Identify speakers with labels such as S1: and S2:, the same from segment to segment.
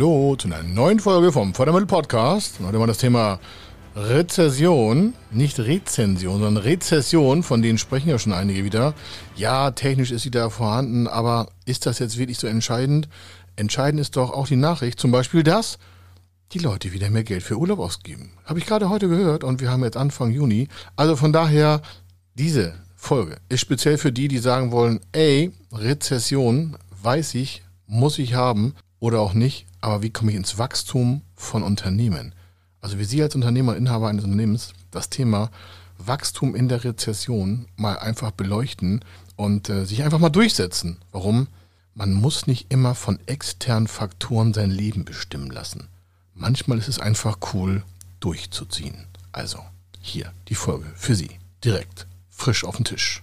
S1: hallo zu einer neuen Folge vom Fördermittel Podcast. Heute mal das Thema Rezession, nicht Rezension, sondern Rezession, von denen sprechen ja schon einige wieder. Ja, technisch ist sie da vorhanden, aber ist das jetzt wirklich so entscheidend? Entscheidend ist doch auch die Nachricht, zum Beispiel dass die Leute wieder mehr Geld für Urlaub ausgeben. Habe ich gerade heute gehört und wir haben jetzt Anfang Juni. Also von daher, diese Folge ist speziell für die, die sagen wollen, ey, Rezession, weiß ich, muss ich haben oder auch nicht, aber wie komme ich ins Wachstum von Unternehmen? Also wie Sie als Unternehmer, Inhaber eines Unternehmens das Thema Wachstum in der Rezession mal einfach beleuchten und äh, sich einfach mal durchsetzen. Warum? Man muss nicht immer von externen Faktoren sein Leben bestimmen lassen. Manchmal ist es einfach cool, durchzuziehen. Also, hier die Folge für Sie. Direkt, frisch auf den Tisch.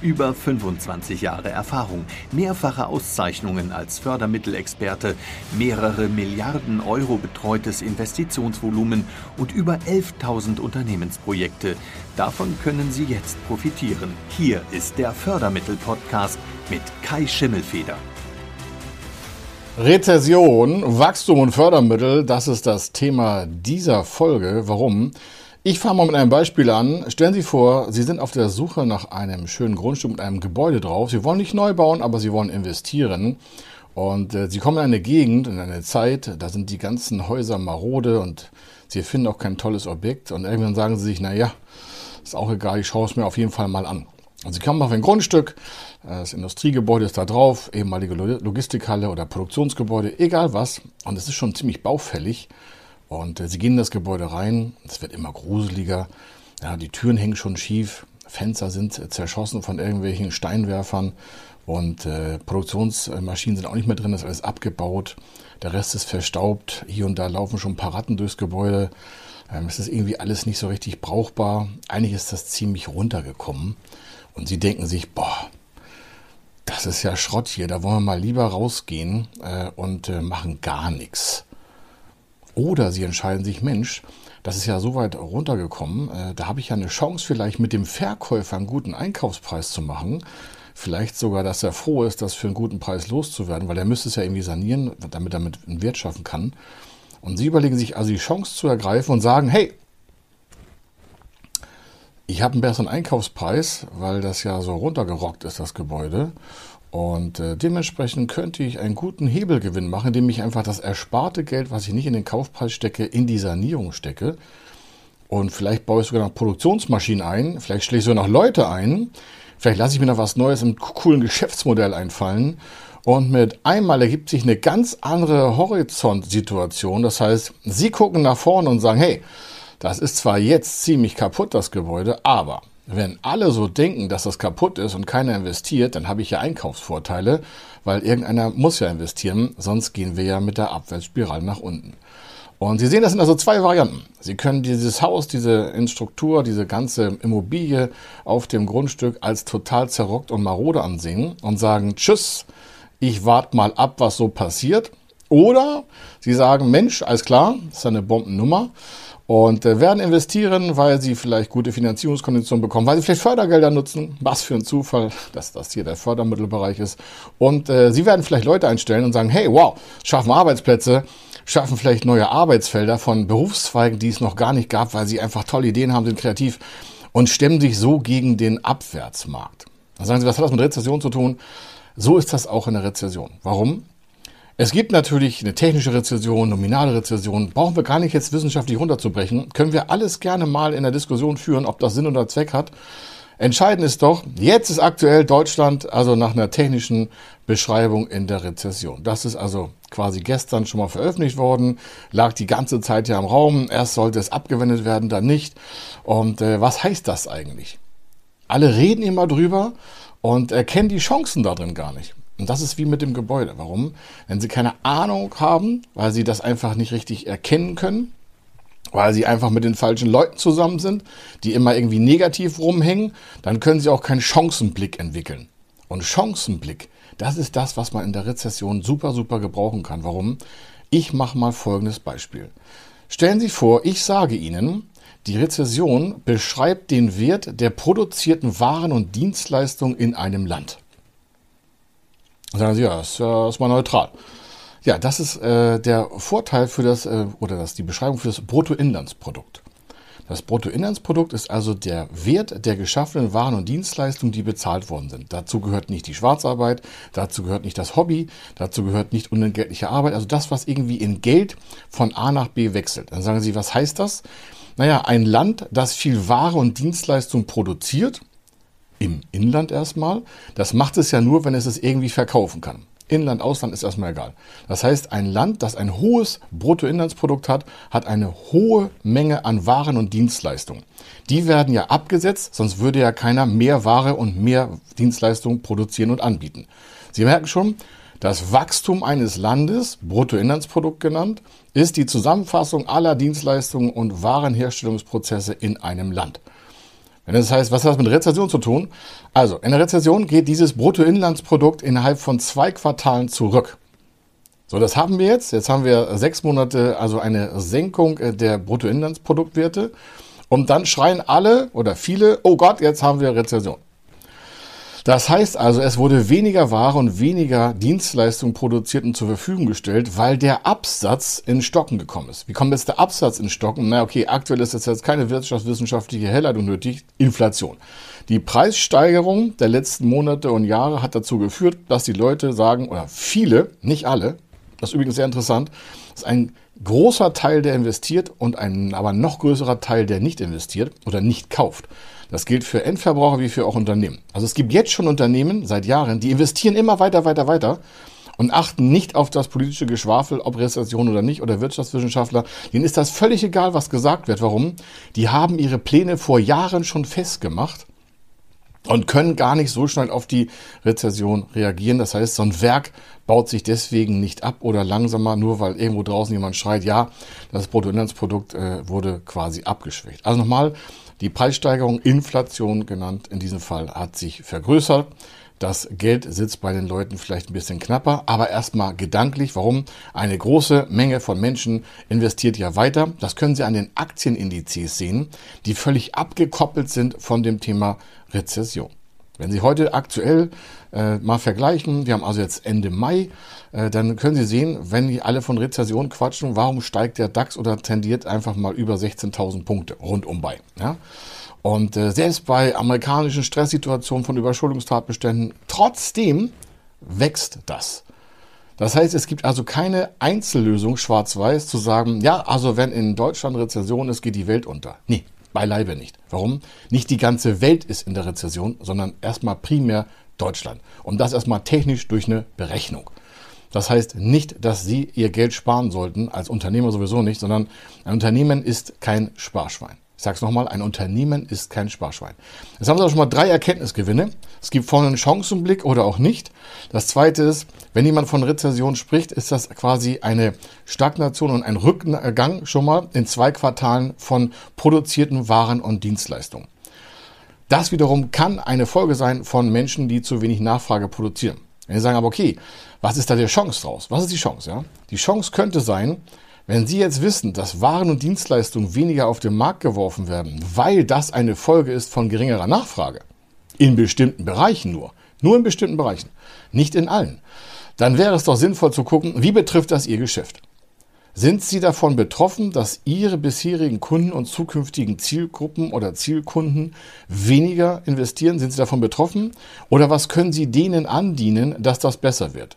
S2: Über 25 Jahre Erfahrung, mehrfache Auszeichnungen als Fördermittelexperte, mehrere Milliarden Euro betreutes Investitionsvolumen und über 11.000 Unternehmensprojekte. Davon können Sie jetzt profitieren. Hier ist der Fördermittel-Podcast mit Kai Schimmelfeder.
S1: Rezession, Wachstum und Fördermittel, das ist das Thema dieser Folge. Warum? Ich fange mal mit einem Beispiel an. Stellen Sie vor, Sie sind auf der Suche nach einem schönen Grundstück mit einem Gebäude drauf. Sie wollen nicht neu bauen, aber Sie wollen investieren. Und äh, Sie kommen in eine Gegend, in eine Zeit, da sind die ganzen Häuser marode und Sie finden auch kein tolles Objekt. Und irgendwann sagen Sie sich, na ja, ist auch egal, ich schaue es mir auf jeden Fall mal an. Und Sie kommen auf ein Grundstück, äh, das Industriegebäude ist da drauf, ehemalige Logistikhalle oder Produktionsgebäude, egal was. Und es ist schon ziemlich baufällig. Und äh, sie gehen in das Gebäude rein, es wird immer gruseliger. Ja, die Türen hängen schon schief, Fenster sind äh, zerschossen von irgendwelchen Steinwerfern und äh, Produktionsmaschinen sind auch nicht mehr drin, das ist alles abgebaut. Der Rest ist verstaubt, hier und da laufen schon ein paar Ratten durchs Gebäude. Ähm, es ist irgendwie alles nicht so richtig brauchbar. Eigentlich ist das ziemlich runtergekommen. Und sie denken sich, boah, das ist ja Schrott hier, da wollen wir mal lieber rausgehen äh, und äh, machen gar nichts. Oder sie entscheiden sich, Mensch, das ist ja so weit runtergekommen, äh, da habe ich ja eine Chance vielleicht mit dem Verkäufer einen guten Einkaufspreis zu machen. Vielleicht sogar, dass er froh ist, das für einen guten Preis loszuwerden, weil er müsste es ja irgendwie sanieren, damit er mit einen Wert schaffen kann. Und sie überlegen sich also die Chance zu ergreifen und sagen, hey, ich habe einen besseren Einkaufspreis, weil das ja so runtergerockt ist, das Gebäude. Und äh, dementsprechend könnte ich einen guten Hebelgewinn machen, indem ich einfach das ersparte Geld, was ich nicht in den Kaufpreis stecke, in die Sanierung stecke. Und vielleicht baue ich sogar noch Produktionsmaschinen ein, vielleicht schlage ich sogar noch Leute ein, vielleicht lasse ich mir noch was Neues im coolen Geschäftsmodell einfallen. Und mit einmal ergibt sich eine ganz andere Horizontsituation. Das heißt, Sie gucken nach vorne und sagen, hey, das ist zwar jetzt ziemlich kaputt, das Gebäude, aber wenn alle so denken, dass das kaputt ist und keiner investiert, dann habe ich ja Einkaufsvorteile, weil irgendeiner muss ja investieren, sonst gehen wir ja mit der Abwärtsspirale nach unten. Und Sie sehen, das sind also zwei Varianten. Sie können dieses Haus, diese Struktur, diese ganze Immobilie auf dem Grundstück als total zerrockt und marode ansehen und sagen, tschüss, ich warte mal ab, was so passiert. Oder Sie sagen, Mensch, alles klar, ist eine Bombennummer und äh, werden investieren, weil sie vielleicht gute Finanzierungskonditionen bekommen, weil sie vielleicht Fördergelder nutzen. Was für ein Zufall, dass das hier der Fördermittelbereich ist. Und äh, sie werden vielleicht Leute einstellen und sagen, hey, wow, schaffen Arbeitsplätze, schaffen vielleicht neue Arbeitsfelder von Berufszweigen, die es noch gar nicht gab, weil sie einfach tolle Ideen haben, sind kreativ und stemmen sich so gegen den Abwärtsmarkt. Dann sagen sie, was hat das mit Rezession zu tun? So ist das auch in der Rezession. Warum? Es gibt natürlich eine technische Rezession, nominale Rezession. Brauchen wir gar nicht jetzt wissenschaftlich runterzubrechen. Können wir alles gerne mal in der Diskussion führen, ob das Sinn oder Zweck hat. Entscheidend ist doch, jetzt ist aktuell Deutschland also nach einer technischen Beschreibung in der Rezession. Das ist also quasi gestern schon mal veröffentlicht worden, lag die ganze Zeit ja im Raum. Erst sollte es abgewendet werden, dann nicht. Und äh, was heißt das eigentlich? Alle reden immer drüber und erkennen die Chancen darin gar nicht. Und das ist wie mit dem Gebäude. Warum? Wenn Sie keine Ahnung haben, weil Sie das einfach nicht richtig erkennen können, weil Sie einfach mit den falschen Leuten zusammen sind, die immer irgendwie negativ rumhängen, dann können Sie auch keinen Chancenblick entwickeln. Und Chancenblick, das ist das, was man in der Rezession super, super gebrauchen kann. Warum? Ich mache mal folgendes Beispiel. Stellen Sie vor, ich sage Ihnen, die Rezession beschreibt den Wert der produzierten Waren und Dienstleistungen in einem Land. Sagen Sie, ja, das ist mal neutral. Ja, das ist äh, der Vorteil für das, äh, oder das die Beschreibung für das Bruttoinlandsprodukt. Das Bruttoinlandsprodukt ist also der Wert der geschaffenen Waren und Dienstleistungen, die bezahlt worden sind. Dazu gehört nicht die Schwarzarbeit, dazu gehört nicht das Hobby, dazu gehört nicht unentgeltliche Arbeit, also das, was irgendwie in Geld von A nach B wechselt. Dann sagen Sie, was heißt das? Naja, ein Land, das viel Ware und Dienstleistung produziert, im Inland erstmal, das macht es ja nur, wenn es es irgendwie verkaufen kann. Inland, Ausland ist erstmal egal. Das heißt, ein Land, das ein hohes Bruttoinlandsprodukt hat, hat eine hohe Menge an Waren und Dienstleistungen. Die werden ja abgesetzt, sonst würde ja keiner mehr Ware und mehr Dienstleistungen produzieren und anbieten. Sie merken schon, das Wachstum eines Landes, Bruttoinlandsprodukt genannt, ist die Zusammenfassung aller Dienstleistungen und Warenherstellungsprozesse in einem Land. Wenn das heißt, was hat das mit Rezession zu tun? Also, in der Rezession geht dieses Bruttoinlandsprodukt innerhalb von zwei Quartalen zurück. So, das haben wir jetzt. Jetzt haben wir sechs Monate, also eine Senkung äh, der Bruttoinlandsproduktwerte. Und dann schreien alle oder viele, oh Gott, jetzt haben wir Rezession. Das heißt also, es wurde weniger Ware und weniger Dienstleistungen produziert und zur Verfügung gestellt, weil der Absatz in Stocken gekommen ist. Wie kommt jetzt der Absatz in Stocken? Na okay, aktuell ist jetzt keine wirtschaftswissenschaftliche Herleitung nötig. Inflation. Die Preissteigerung der letzten Monate und Jahre hat dazu geführt, dass die Leute sagen, oder viele, nicht alle, das ist übrigens sehr interessant, dass ein großer Teil, der investiert und ein aber noch größerer Teil, der nicht investiert oder nicht kauft. Das gilt für Endverbraucher wie für auch Unternehmen. Also es gibt jetzt schon Unternehmen seit Jahren, die investieren immer weiter, weiter, weiter und achten nicht auf das politische Geschwafel, ob Rezession oder nicht, oder Wirtschaftswissenschaftler. Denen ist das völlig egal, was gesagt wird. Warum? Die haben ihre Pläne vor Jahren schon festgemacht und können gar nicht so schnell auf die Rezession reagieren. Das heißt, so ein Werk baut sich deswegen nicht ab oder langsamer, nur weil irgendwo draußen jemand schreit, ja, das Bruttoinlandsprodukt äh, wurde quasi abgeschwächt. Also nochmal, die Preissteigerung, Inflation genannt in diesem Fall, hat sich vergrößert. Das Geld sitzt bei den Leuten vielleicht ein bisschen knapper, aber erstmal gedanklich. Warum? Eine große Menge von Menschen investiert ja weiter. Das können Sie an den Aktienindizes sehen, die völlig abgekoppelt sind von dem Thema Rezession. Wenn Sie heute aktuell äh, mal vergleichen, wir haben also jetzt Ende Mai, äh, dann können Sie sehen, wenn die alle von Rezession quatschen, warum steigt der DAX oder tendiert einfach mal über 16.000 Punkte rundum bei. Ja? Und äh, selbst bei amerikanischen Stresssituationen von Überschuldungstatbeständen, trotzdem wächst das. Das heißt, es gibt also keine Einzellösung schwarz-weiß zu sagen, ja, also wenn in Deutschland Rezession ist, geht die Welt unter. Nee, Beileibe nicht. Warum? Nicht die ganze Welt ist in der Rezession, sondern erstmal primär Deutschland. Und das erstmal technisch durch eine Berechnung. Das heißt nicht, dass Sie Ihr Geld sparen sollten, als Unternehmer sowieso nicht, sondern ein Unternehmen ist kein Sparschwein. Ich sage es nochmal, ein Unternehmen ist kein Sparschwein. Jetzt haben Sie auch schon mal drei Erkenntnisgewinne. Es gibt vorne einen Chancenblick oder auch nicht. Das zweite ist, wenn jemand von Rezession spricht, ist das quasi eine Stagnation und ein Rückgang schon mal in zwei Quartalen von produzierten Waren und Dienstleistungen. Das wiederum kann eine Folge sein von Menschen, die zu wenig Nachfrage produzieren. Wenn Sie sagen aber, okay, was ist da die Chance draus? Was ist die Chance? Ja? Die Chance könnte sein, wenn Sie jetzt wissen, dass Waren und Dienstleistungen weniger auf den Markt geworfen werden, weil das eine Folge ist von geringerer Nachfrage, in bestimmten Bereichen nur, nur in bestimmten Bereichen, nicht in allen, dann wäre es doch sinnvoll zu gucken, wie betrifft das Ihr Geschäft? Sind Sie davon betroffen, dass Ihre bisherigen Kunden und zukünftigen Zielgruppen oder Zielkunden weniger investieren? Sind Sie davon betroffen? Oder was können Sie denen andienen, dass das besser wird?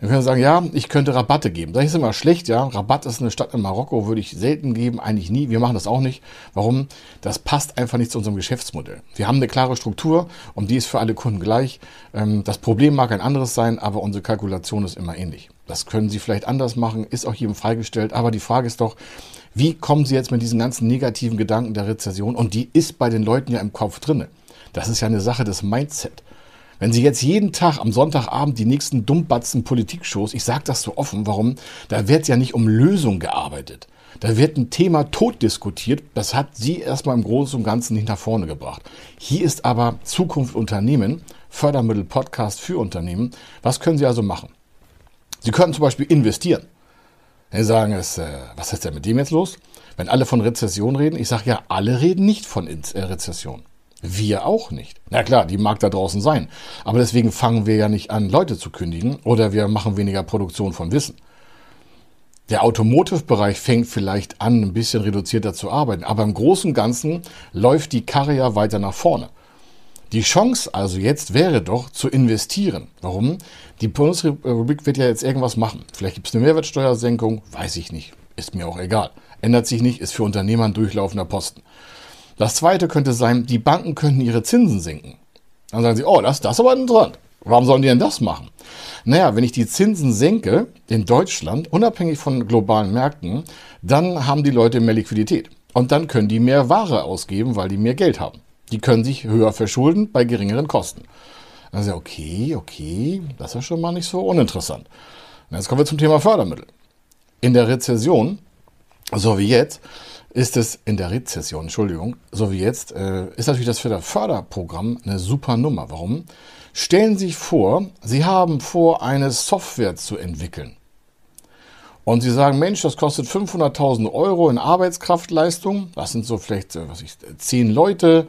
S1: Dann können Sie sagen, ja, ich könnte Rabatte geben. Das ist immer schlecht, ja. Rabatt ist eine Stadt in Marokko, würde ich selten geben, eigentlich nie. Wir machen das auch nicht. Warum? Das passt einfach nicht zu unserem Geschäftsmodell. Wir haben eine klare Struktur und die ist für alle Kunden gleich. Ähm, das Problem mag ein anderes sein, aber unsere Kalkulation ist immer ähnlich. Das können Sie vielleicht anders machen, ist auch jedem freigestellt. Aber die Frage ist doch, wie kommen Sie jetzt mit diesen ganzen negativen Gedanken der Rezession? Und die ist bei den Leuten ja im Kopf drinne. Das ist ja eine Sache des Mindset. Wenn Sie jetzt jeden Tag am Sonntagabend die nächsten dummbatzen Politikshows, ich sage das so offen, warum? Da wird ja nicht um Lösung gearbeitet. Da wird ein Thema tot diskutiert. Das hat Sie erstmal im Großen und Ganzen nicht nach vorne gebracht. Hier ist aber Zukunft Unternehmen, Fördermittel Podcast für Unternehmen. Was können Sie also machen? Sie können zum Beispiel investieren. Sie sagen, es, äh, was ist denn mit dem jetzt los? Wenn alle von Rezession reden, ich sage ja, alle reden nicht von äh, Rezession. Wir auch nicht. Na klar, die mag da draußen sein. Aber deswegen fangen wir ja nicht an, Leute zu kündigen oder wir machen weniger Produktion von Wissen. Der Automotive-Bereich fängt vielleicht an, ein bisschen reduzierter zu arbeiten, aber im Großen und Ganzen läuft die Karre ja weiter nach vorne. Die Chance also jetzt wäre doch zu investieren. Warum? Die Bundesrepublik wird ja jetzt irgendwas machen. Vielleicht gibt es eine Mehrwertsteuersenkung, weiß ich nicht. Ist mir auch egal. Ändert sich nicht, ist für Unternehmer ein durchlaufender Posten. Das zweite könnte sein, die Banken könnten ihre Zinsen senken. Dann sagen sie, oh, das, das ist aber dran. Warum sollen die denn das machen? Naja, wenn ich die Zinsen senke in Deutschland, unabhängig von globalen Märkten, dann haben die Leute mehr Liquidität. Und dann können die mehr Ware ausgeben, weil die mehr Geld haben. Die können sich höher verschulden bei geringeren Kosten. Also okay, okay, das ist schon mal nicht so uninteressant. Und jetzt kommen wir zum Thema Fördermittel. In der Rezession, so wie jetzt, ist es in der Rezession, Entschuldigung, so wie jetzt, äh, ist natürlich das Förderprogramm eine super Nummer. Warum? Stellen Sie sich vor, Sie haben vor, eine Software zu entwickeln und Sie sagen, Mensch, das kostet 500.000 Euro in Arbeitskraftleistung. Das sind so vielleicht, äh, was ich, zehn Leute,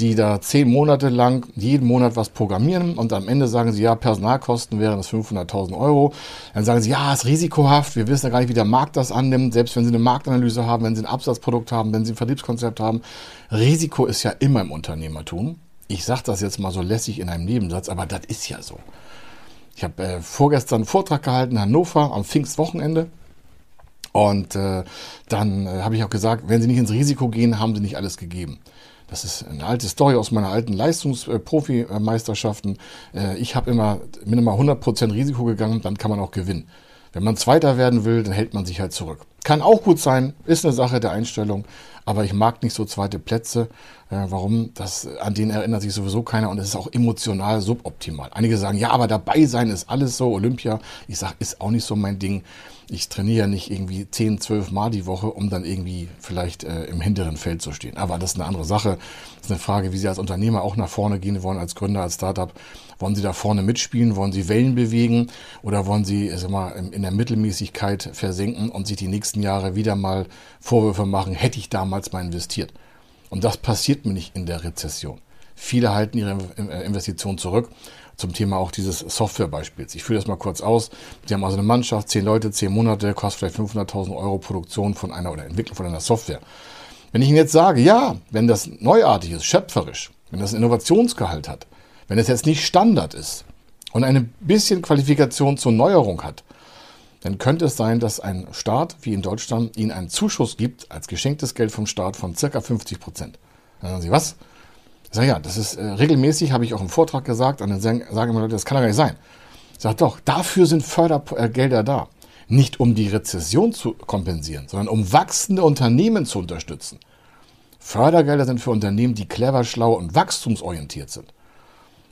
S1: die da zehn Monate lang jeden Monat was programmieren. Und am Ende sagen Sie, ja, Personalkosten wären das 500.000 Euro. Dann sagen Sie, ja, ist risikohaft. Wir wissen ja gar nicht, wie der Markt das annimmt. Selbst wenn Sie eine Marktanalyse haben, wenn Sie ein Absatzprodukt haben, wenn Sie ein Vertriebskonzept haben. Risiko ist ja immer im Unternehmertum. Ich sage das jetzt mal so lässig in einem Nebensatz, aber das ist ja so. Ich habe äh, vorgestern einen Vortrag gehalten in Hannover am Pfingstwochenende. Und äh, dann äh, habe ich auch gesagt, wenn Sie nicht ins Risiko gehen, haben Sie nicht alles gegeben. Das ist eine alte Story aus meiner alten Leistungsprofimeisterschaften. Äh, ich habe immer, bin immer 100% Risiko gegangen, dann kann man auch gewinnen. Wenn man Zweiter werden will, dann hält man sich halt zurück. Kann auch gut sein, ist eine Sache der Einstellung, aber ich mag nicht so zweite Plätze. Äh, warum? Das, an denen erinnert sich sowieso keiner und es ist auch emotional suboptimal. Einige sagen, ja, aber dabei sein ist alles so, Olympia. Ich sage, ist auch nicht so mein Ding. Ich trainiere nicht irgendwie 10, 12 Mal die Woche, um dann irgendwie vielleicht äh, im hinteren Feld zu stehen. Aber das ist eine andere Sache. Das ist eine Frage, wie Sie als Unternehmer auch nach vorne gehen wollen, als Gründer, als Startup. Wollen Sie da vorne mitspielen? Wollen Sie Wellen bewegen? Oder wollen Sie sag mal, in der Mittelmäßigkeit versenken und sich die nächsten Jahre wieder mal Vorwürfe machen, hätte ich damals mal investiert? Und das passiert mir nicht in der Rezession. Viele halten ihre äh, Investitionen zurück. Zum Thema auch dieses Softwarebeispiels. Ich führe das mal kurz aus. Sie haben also eine Mannschaft, zehn Leute, zehn Monate, kostet vielleicht 500.000 Euro Produktion von einer oder Entwicklung von einer Software. Wenn ich Ihnen jetzt sage, ja, wenn das neuartig ist, schöpferisch, wenn das einen Innovationsgehalt hat, wenn es jetzt nicht Standard ist und eine bisschen Qualifikation zur Neuerung hat, dann könnte es sein, dass ein Staat wie in Deutschland Ihnen einen Zuschuss gibt als geschenktes Geld vom Staat von circa 50 Prozent. Dann sagen Sie, was? Ich sage, ja, das ist äh, regelmäßig, habe ich auch im Vortrag gesagt, und dann sagen, sagen immer Leute, das kann doch gar nicht sein. Ich sage, doch, dafür sind Fördergelder da. Nicht um die Rezession zu kompensieren, sondern um wachsende Unternehmen zu unterstützen. Fördergelder sind für Unternehmen, die clever, schlau und wachstumsorientiert sind.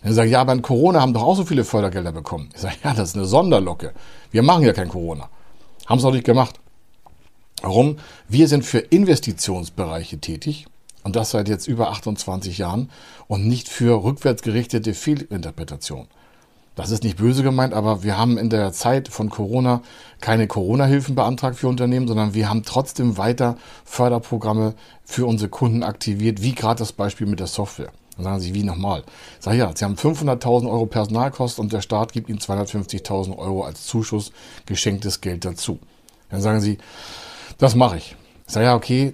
S1: Dann sage ich, ja, aber in Corona haben doch auch so viele Fördergelder bekommen. Ich sage, ja, das ist eine Sonderlocke. Wir machen ja kein Corona. Haben es auch nicht gemacht. Warum? Wir sind für Investitionsbereiche tätig und das seit jetzt über 28 Jahren und nicht für rückwärtsgerichtete Fehlinterpretation. Das ist nicht böse gemeint, aber wir haben in der Zeit von Corona keine Corona-Hilfen beantragt für Unternehmen, sondern wir haben trotzdem weiter Förderprogramme für unsere Kunden aktiviert, wie gerade das Beispiel mit der Software. Dann sagen Sie, wie nochmal? Sag ja, Sie haben 500.000 Euro Personalkosten und der Staat gibt Ihnen 250.000 Euro als Zuschuss geschenktes Geld dazu. Dann sagen Sie, das mache ich. Ich sage ja, okay,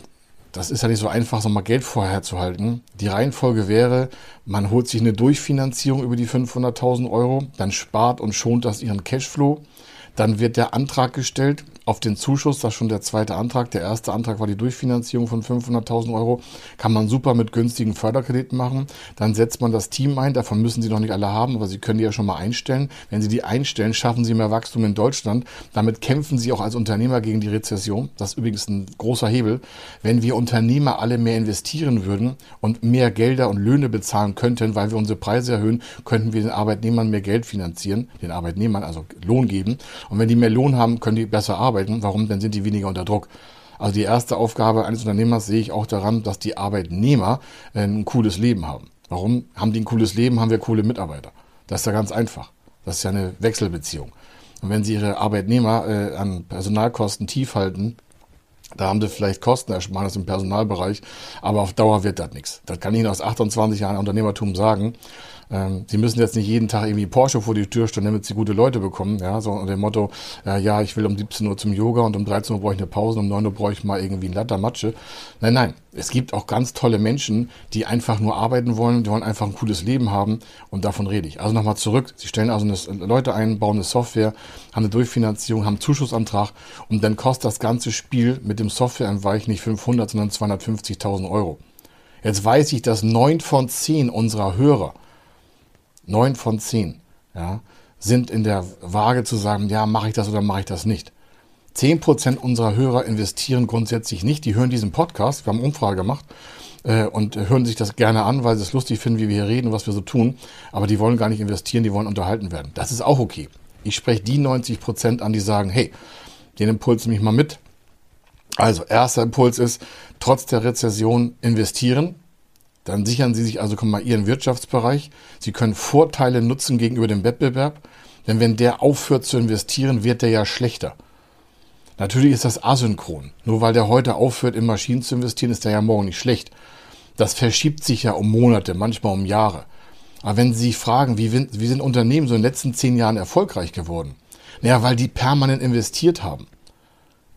S1: das ist ja nicht so einfach, so mal Geld vorher zu halten. Die Reihenfolge wäre, man holt sich eine Durchfinanzierung über die 500.000 Euro, dann spart und schont das Ihren Cashflow. Dann wird der Antrag gestellt auf den Zuschuss, das ist schon der zweite Antrag. Der erste Antrag war die Durchfinanzierung von 500.000 Euro. Kann man super mit günstigen Förderkrediten machen. Dann setzt man das Team ein. Davon müssen Sie noch nicht alle haben, aber Sie können die ja schon mal einstellen. Wenn Sie die einstellen, schaffen Sie mehr Wachstum in Deutschland. Damit kämpfen Sie auch als Unternehmer gegen die Rezession. Das ist übrigens ein großer Hebel. Wenn wir Unternehmer alle mehr investieren würden und mehr Gelder und Löhne bezahlen könnten, weil wir unsere Preise erhöhen, könnten wir den Arbeitnehmern mehr Geld finanzieren, den Arbeitnehmern also Lohn geben. Und wenn die mehr Lohn haben, können die besser arbeiten. Warum? Dann sind die weniger unter Druck. Also die erste Aufgabe eines Unternehmers sehe ich auch daran, dass die Arbeitnehmer äh, ein cooles Leben haben. Warum haben die ein cooles Leben? Haben wir coole Mitarbeiter. Das ist ja ganz einfach. Das ist ja eine Wechselbeziehung. Und wenn Sie Ihre Arbeitnehmer äh, an Personalkosten tief halten, da haben sie vielleicht Kostenersparnis im Personalbereich, aber auf Dauer wird das nichts. Das kann ich Ihnen aus 28 Jahren Unternehmertum sagen. Ähm, sie müssen jetzt nicht jeden Tag irgendwie Porsche vor die Tür stellen, damit sie gute Leute bekommen. Ja, so unter dem Motto, äh, ja, ich will um 17 Uhr zum Yoga und um 13 Uhr brauche ich eine Pause um 9 Uhr brauche ich mal irgendwie ein Latte Matsche. Nein, nein. Es gibt auch ganz tolle Menschen, die einfach nur arbeiten wollen, die wollen einfach ein cooles Leben haben und davon rede ich. Also nochmal zurück. Sie stellen also eine, Leute ein, bauen eine Software, haben eine Durchfinanzierung, haben einen Zuschussantrag und dann kostet das ganze Spiel mit dem Softwareentweich nicht 500, sondern 250.000 Euro. Jetzt weiß ich, dass neun von zehn unserer Hörer neun von zehn, ja, sind in der Waage zu sagen, ja, mache ich das oder mache ich das nicht. Zehn Prozent unserer Hörer investieren grundsätzlich nicht. Die hören diesen Podcast, wir haben Umfrage gemacht äh, und hören sich das gerne an, weil sie es lustig finden, wie wir hier reden, was wir so tun. Aber die wollen gar nicht investieren, die wollen unterhalten werden. Das ist auch okay. Ich spreche die 90 Prozent an, die sagen, hey, den Impuls nehme ich mal mit. Also, erster Impuls ist, trotz der Rezession investieren, dann sichern Sie sich also komm mal Ihren Wirtschaftsbereich. Sie können Vorteile nutzen gegenüber dem Wettbewerb. Denn wenn der aufhört zu investieren, wird der ja schlechter. Natürlich ist das asynchron. Nur weil der heute aufhört, in Maschinen zu investieren, ist der ja morgen nicht schlecht. Das verschiebt sich ja um Monate, manchmal um Jahre. Aber wenn Sie sich fragen, wie, wie sind Unternehmen so in den letzten zehn Jahren erfolgreich geworden? Naja, weil die permanent investiert haben.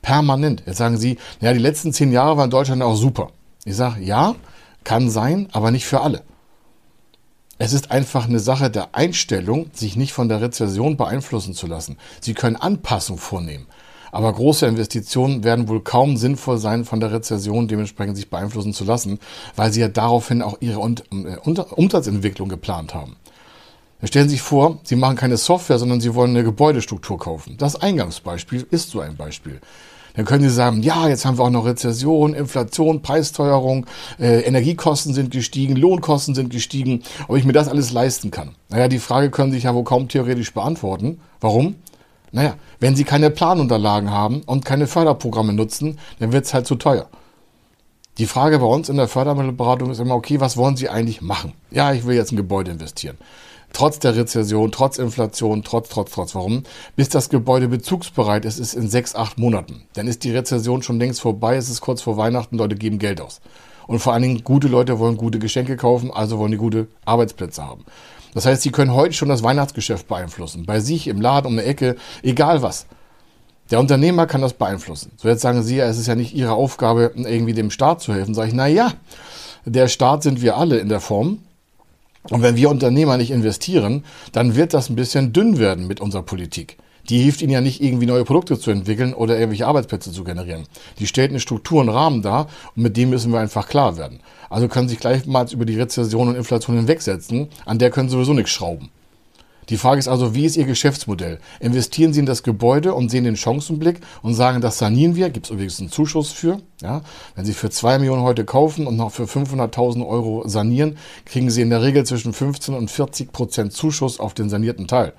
S1: Permanent. Jetzt sagen Sie, naja, die letzten zehn Jahre waren in Deutschland auch super. Ich sage, ja, kann sein, aber nicht für alle. Es ist einfach eine Sache der Einstellung, sich nicht von der Rezession beeinflussen zu lassen. Sie können Anpassungen vornehmen. Aber große Investitionen werden wohl kaum sinnvoll sein, von der Rezession dementsprechend sich beeinflussen zu lassen, weil sie ja daraufhin auch ihre äh, Umsatzentwicklung geplant haben. Stellen Sie sich vor, Sie machen keine Software, sondern Sie wollen eine Gebäudestruktur kaufen. Das Eingangsbeispiel ist so ein Beispiel. Dann können Sie sagen, ja, jetzt haben wir auch noch Rezession, Inflation, Preisteuerung, äh, Energiekosten sind gestiegen, Lohnkosten sind gestiegen, ob ich mir das alles leisten kann. Naja, die Frage können Sie sich ja wohl kaum theoretisch beantworten. Warum? Naja, wenn Sie keine Planunterlagen haben und keine Förderprogramme nutzen, dann wird es halt zu teuer. Die Frage bei uns in der Fördermittelberatung ist immer, okay, was wollen Sie eigentlich machen? Ja, ich will jetzt ein Gebäude investieren. Trotz der Rezession, trotz Inflation, trotz, trotz, trotz. Warum? Bis das Gebäude bezugsbereit ist, ist in sechs, acht Monaten. Dann ist die Rezession schon längst vorbei, es ist kurz vor Weihnachten, Leute geben Geld aus. Und vor allen Dingen, gute Leute wollen gute Geschenke kaufen, also wollen die gute Arbeitsplätze haben. Das heißt, sie können heute schon das Weihnachtsgeschäft beeinflussen. Bei sich, im Laden, um eine Ecke, egal was. Der Unternehmer kann das beeinflussen. So jetzt sagen Sie ja, es ist ja nicht Ihre Aufgabe, irgendwie dem Staat zu helfen. Sage ich, na ja, der Staat sind wir alle in der Form. Und wenn wir Unternehmer nicht investieren, dann wird das ein bisschen dünn werden mit unserer Politik. Die hilft ihnen ja nicht irgendwie neue Produkte zu entwickeln oder irgendwelche Arbeitsplätze zu generieren. Die stellt eine Struktur, einen Rahmen dar und mit dem müssen wir einfach klar werden. Also können Sie sich gleichmals über die Rezession und Inflation hinwegsetzen, an der können Sie sowieso nichts schrauben. Die Frage ist also, wie ist Ihr Geschäftsmodell? Investieren Sie in das Gebäude und sehen den Chancenblick und sagen, das sanieren wir, gibt es übrigens einen Zuschuss für. Ja? Wenn Sie für zwei Millionen heute kaufen und noch für 500.000 Euro sanieren, kriegen Sie in der Regel zwischen 15 und 40 Prozent Zuschuss auf den sanierten Teil.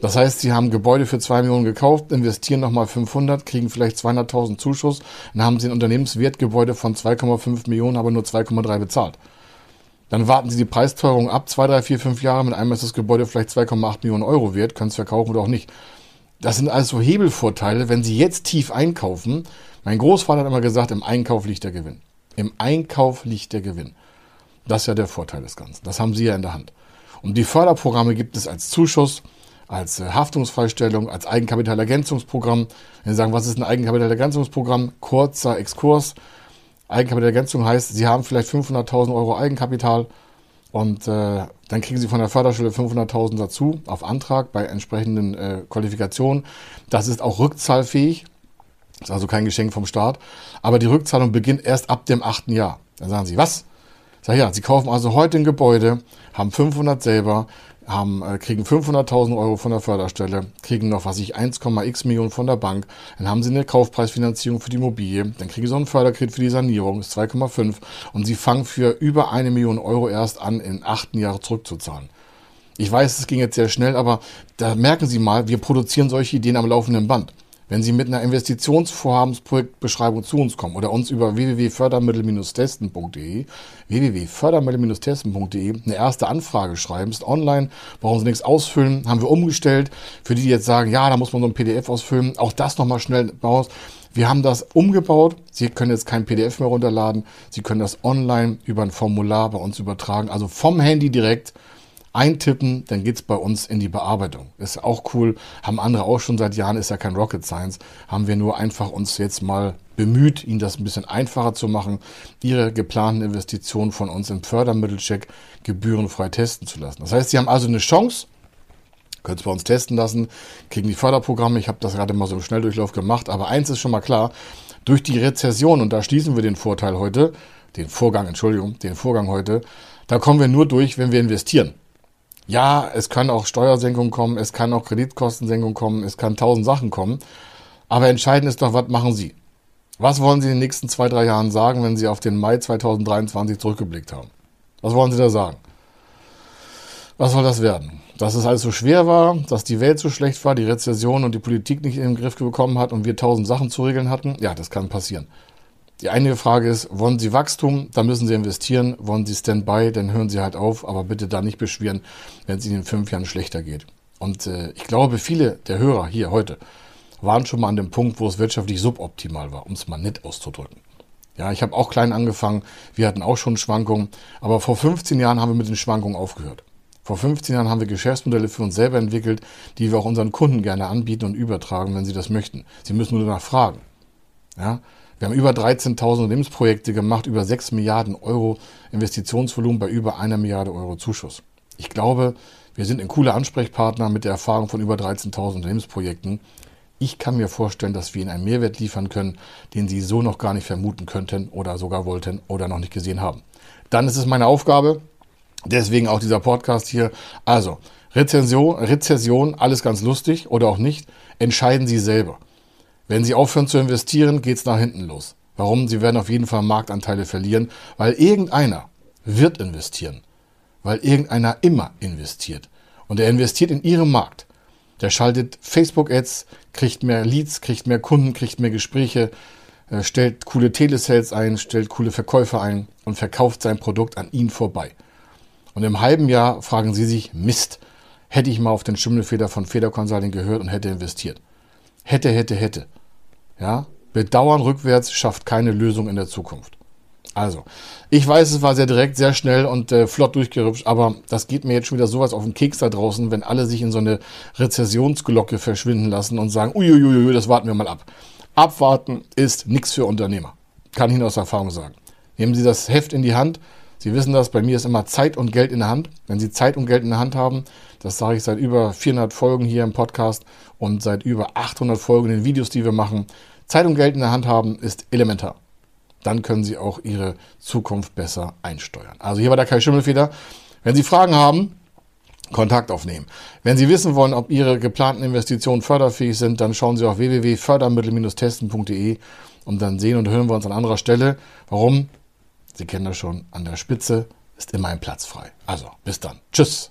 S1: Das heißt, Sie haben Gebäude für zwei Millionen gekauft, investieren nochmal 500, kriegen vielleicht 200.000 Zuschuss, dann haben Sie ein Unternehmenswertgebäude von 2,5 Millionen, aber nur 2,3 bezahlt. Dann warten Sie die Preisteuerung ab, zwei, drei, vier, fünf Jahre. Mit einmal ist das Gebäude vielleicht 2,8 Millionen Euro wert, können es verkaufen oder auch nicht. Das sind also Hebelvorteile, wenn Sie jetzt tief einkaufen. Mein Großvater hat immer gesagt, im Einkauf liegt der Gewinn. Im Einkauf liegt der Gewinn. Das ist ja der Vorteil des Ganzen. Das haben Sie ja in der Hand. Und die Förderprogramme gibt es als Zuschuss, als äh, Haftungsfreistellung, als Eigenkapitalergänzungsprogramm. Wenn Sie sagen, was ist ein Eigenkapitalergänzungsprogramm? Kurzer Exkurs. Eigenkapitalergänzung heißt, Sie haben vielleicht 500.000 Euro Eigenkapital Und äh, dann kriegen Sie von der Förderstelle 500.000 dazu auf Antrag bei entsprechenden äh, Qualifikationen. Das ist auch rückzahlfähig. Ist also kein Geschenk vom Staat. Aber die Rückzahlung beginnt erst ab dem achten Jahr. Dann sagen Sie, was? Sag ja, Sie kaufen also heute ein Gebäude, haben 500 selber, haben, äh, kriegen 500.000 Euro von der Förderstelle, kriegen noch, was ich, 1,x Millionen von der Bank, dann haben sie eine Kaufpreisfinanzierung für die Immobilie, dann kriegen sie einen Förderkredit für die Sanierung, ist 2,5 und sie fangen für über eine Million Euro erst an, in achten Jahren zurückzuzahlen. Ich weiß, es ging jetzt sehr schnell, aber da merken Sie mal, wir produzieren solche Ideen am laufenden Band. Wenn Sie mit einer Investitionsvorhabensprojektbeschreibung zu uns kommen oder uns über www.fördermittel-testen.de, www.fördermittel-testen.de eine erste Anfrage schreiben, ist online, brauchen Sie nichts ausfüllen, haben wir umgestellt. Für die, die jetzt sagen, ja, da muss man so ein PDF ausfüllen, auch das nochmal schnell raus. Wir haben das umgebaut. Sie können jetzt kein PDF mehr runterladen. Sie können das online über ein Formular bei uns übertragen, also vom Handy direkt eintippen, dann geht's bei uns in die Bearbeitung. Ist auch cool, haben andere auch schon seit Jahren, ist ja kein Rocket Science, haben wir nur einfach uns jetzt mal bemüht, Ihnen das ein bisschen einfacher zu machen, Ihre geplanten Investitionen von uns im Fördermittelcheck gebührenfrei testen zu lassen. Das heißt, Sie haben also eine Chance, können es bei uns testen lassen, kriegen die Förderprogramme. Ich habe das gerade mal so im Schnelldurchlauf gemacht, aber eins ist schon mal klar, durch die Rezession, und da schließen wir den Vorteil heute, den Vorgang, Entschuldigung, den Vorgang heute, da kommen wir nur durch, wenn wir investieren. Ja, es kann auch Steuersenkung kommen, es kann auch Kreditkostensenkung kommen, es kann tausend Sachen kommen. Aber entscheidend ist doch, was machen Sie? Was wollen Sie in den nächsten zwei, drei Jahren sagen, wenn Sie auf den Mai 2023 zurückgeblickt haben? Was wollen Sie da sagen? Was soll das werden? Dass es alles so schwer war, dass die Welt so schlecht war, die Rezession und die Politik nicht in den Griff bekommen hat und wir tausend Sachen zu regeln hatten? Ja, das kann passieren. Die eine Frage ist, wollen Sie Wachstum, dann müssen Sie investieren. Wollen Sie Standby, dann hören Sie halt auf, aber bitte da nicht beschweren, wenn es Ihnen in fünf Jahren schlechter geht. Und äh, ich glaube, viele der Hörer hier heute waren schon mal an dem Punkt, wo es wirtschaftlich suboptimal war, um es mal nett auszudrücken. Ja, ich habe auch klein angefangen, wir hatten auch schon Schwankungen, aber vor 15 Jahren haben wir mit den Schwankungen aufgehört. Vor 15 Jahren haben wir Geschäftsmodelle für uns selber entwickelt, die wir auch unseren Kunden gerne anbieten und übertragen, wenn sie das möchten. Sie müssen nur danach fragen. Ja, wir haben über 13.000 Unternehmensprojekte gemacht, über 6 Milliarden Euro Investitionsvolumen bei über einer Milliarde Euro Zuschuss. Ich glaube, wir sind ein cooler Ansprechpartner mit der Erfahrung von über 13.000 Unternehmensprojekten. Ich kann mir vorstellen, dass wir Ihnen einen Mehrwert liefern können, den Sie so noch gar nicht vermuten könnten oder sogar wollten oder noch nicht gesehen haben. Dann ist es meine Aufgabe, deswegen auch dieser Podcast hier. Also, Rezension, Rezession, alles ganz lustig oder auch nicht, entscheiden Sie selber. Wenn Sie aufhören zu investieren, geht's nach hinten los. Warum? Sie werden auf jeden Fall Marktanteile verlieren, weil irgendeiner wird investieren. Weil irgendeiner immer investiert. Und er investiert in Ihrem Markt. Der schaltet Facebook-Ads, kriegt mehr Leads, kriegt mehr Kunden, kriegt mehr Gespräche, äh, stellt coole Telesales ein, stellt coole Verkäufer ein und verkauft sein Produkt an ihn vorbei. Und im halben Jahr fragen Sie sich, Mist, hätte ich mal auf den Schimmelfeder von Feder Consulting gehört und hätte investiert. Hätte, hätte, hätte. Ja, Bedauern rückwärts schafft keine Lösung in der Zukunft. Also, ich weiß, es war sehr direkt, sehr schnell und äh, flott durchgerüpft, aber das geht mir jetzt schon wieder sowas auf den Keks da draußen, wenn alle sich in so eine Rezessionsglocke verschwinden lassen und sagen, uiuiui, das warten wir mal ab. Abwarten ist nichts für Unternehmer. Kann ich Ihnen aus Erfahrung sagen. Nehmen Sie das Heft in die Hand. Sie wissen das, bei mir ist immer Zeit und Geld in der Hand. Wenn Sie Zeit und Geld in der Hand haben, das sage ich seit über 400 Folgen hier im Podcast und seit über 800 Folgen in den Videos, die wir machen. Zeit und Geld in der Hand haben ist elementar. Dann können Sie auch Ihre Zukunft besser einsteuern. Also hier war der Kai Schimmelfeder. Wenn Sie Fragen haben, Kontakt aufnehmen. Wenn Sie wissen wollen, ob Ihre geplanten Investitionen förderfähig sind, dann schauen Sie auf www.fördermittel-testen.de und dann sehen und hören wir uns an anderer Stelle. Warum? Sie kennen das schon, an der Spitze ist immer ein Platz frei. Also, bis dann. Tschüss.